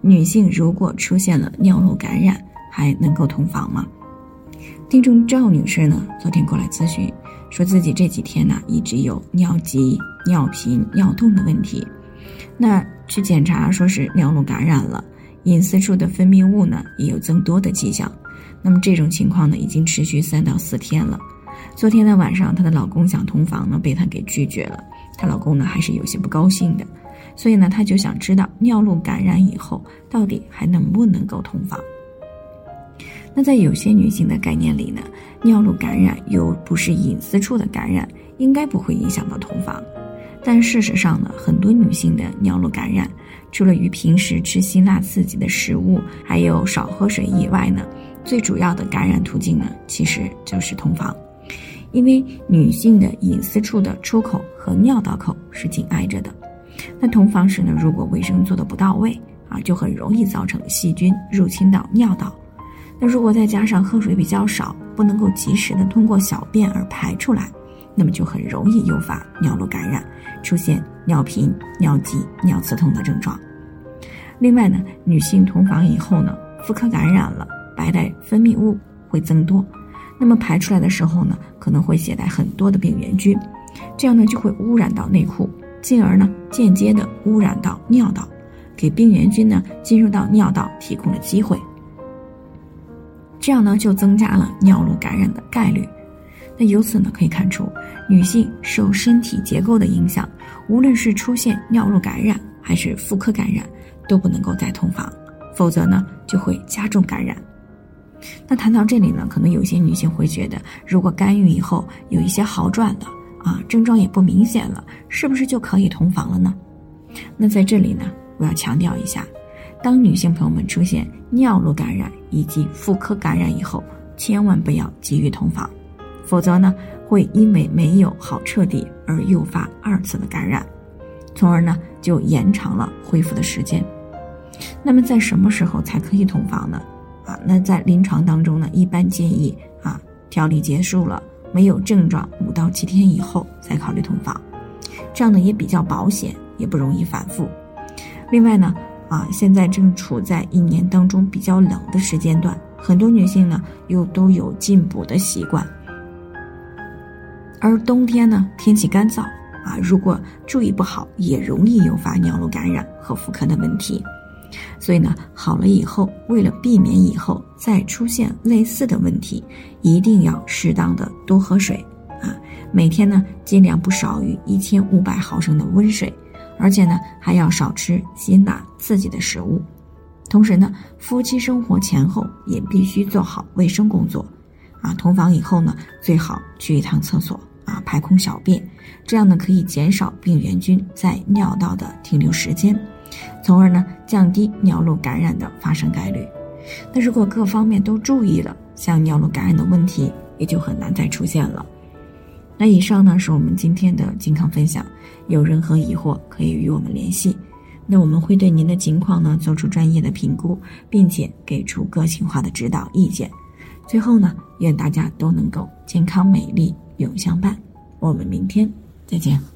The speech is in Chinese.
女性如果出现了尿路感染，还能够同房吗？听众赵女士呢，昨天过来咨询，说自己这几天呢一直有尿急、尿频、尿痛的问题。那去检查说是尿路感染了，隐私处的分泌物呢也有增多的迹象。那么这种情况呢已经持续三到四天了。昨天的晚上，她的老公想同房呢，被她给拒绝了。她老公呢还是有些不高兴的。所以呢，她就想知道尿路感染以后到底还能不能够同房。那在有些女性的概念里呢，尿路感染又不是隐私处的感染，应该不会影响到同房。但事实上呢，很多女性的尿路感染，除了与平时吃辛辣刺激的食物，还有少喝水以外呢，最主要的感染途径呢，其实就是同房。因为女性的隐私处的出口和尿道口是紧挨着的。那同房时呢，如果卫生做的不到位啊，就很容易造成细菌入侵到尿道。那如果再加上喝水比较少，不能够及时的通过小便而排出来，那么就很容易诱发尿路感染，出现尿频、尿急、尿刺痛的症状。另外呢，女性同房以后呢，妇科感染了，白带分泌物会增多，那么排出来的时候呢，可能会携带很多的病原菌，这样呢就会污染到内裤。进而呢，间接的污染到尿道，给病原菌呢进入到尿道提供了机会。这样呢，就增加了尿路感染的概率。那由此呢，可以看出，女性受身体结构的影响，无论是出现尿路感染还是妇科感染，都不能够再同房，否则呢，就会加重感染。那谈到这里呢，可能有些女性会觉得，如果干预以后有一些好转了。啊，症状也不明显了，是不是就可以同房了呢？那在这里呢，我要强调一下，当女性朋友们出现尿路感染以及妇科感染以后，千万不要急于同房，否则呢，会因为没有好彻底而诱发二次的感染，从而呢就延长了恢复的时间。那么在什么时候才可以同房呢？那在临床当中呢，一般建议啊，调理结束了。没有症状五到七天以后再考虑同房，这样呢也比较保险，也不容易反复。另外呢，啊，现在正处在一年当中比较冷的时间段，很多女性呢又都有进补的习惯，而冬天呢天气干燥啊，如果注意不好，也容易诱发尿路感染和妇科的问题。所以呢，好了以后，为了避免以后再出现类似的问题，一定要适当的多喝水啊！每天呢，尽量不少于一千五百毫升的温水，而且呢，还要少吃辛辣刺激的食物。同时呢，夫妻生活前后也必须做好卫生工作啊！同房以后呢，最好去一趟厕所啊，排空小便，这样呢，可以减少病原菌在尿道的停留时间。从而呢，降低尿路感染的发生概率。那如果各方面都注意了，像尿路感染的问题也就很难再出现了。那以上呢是我们今天的健康分享，有任何疑惑可以与我们联系。那我们会对您的情况呢做出专业的评估，并且给出个性化的指导意见。最后呢，愿大家都能够健康美丽永相伴。我们明天再见。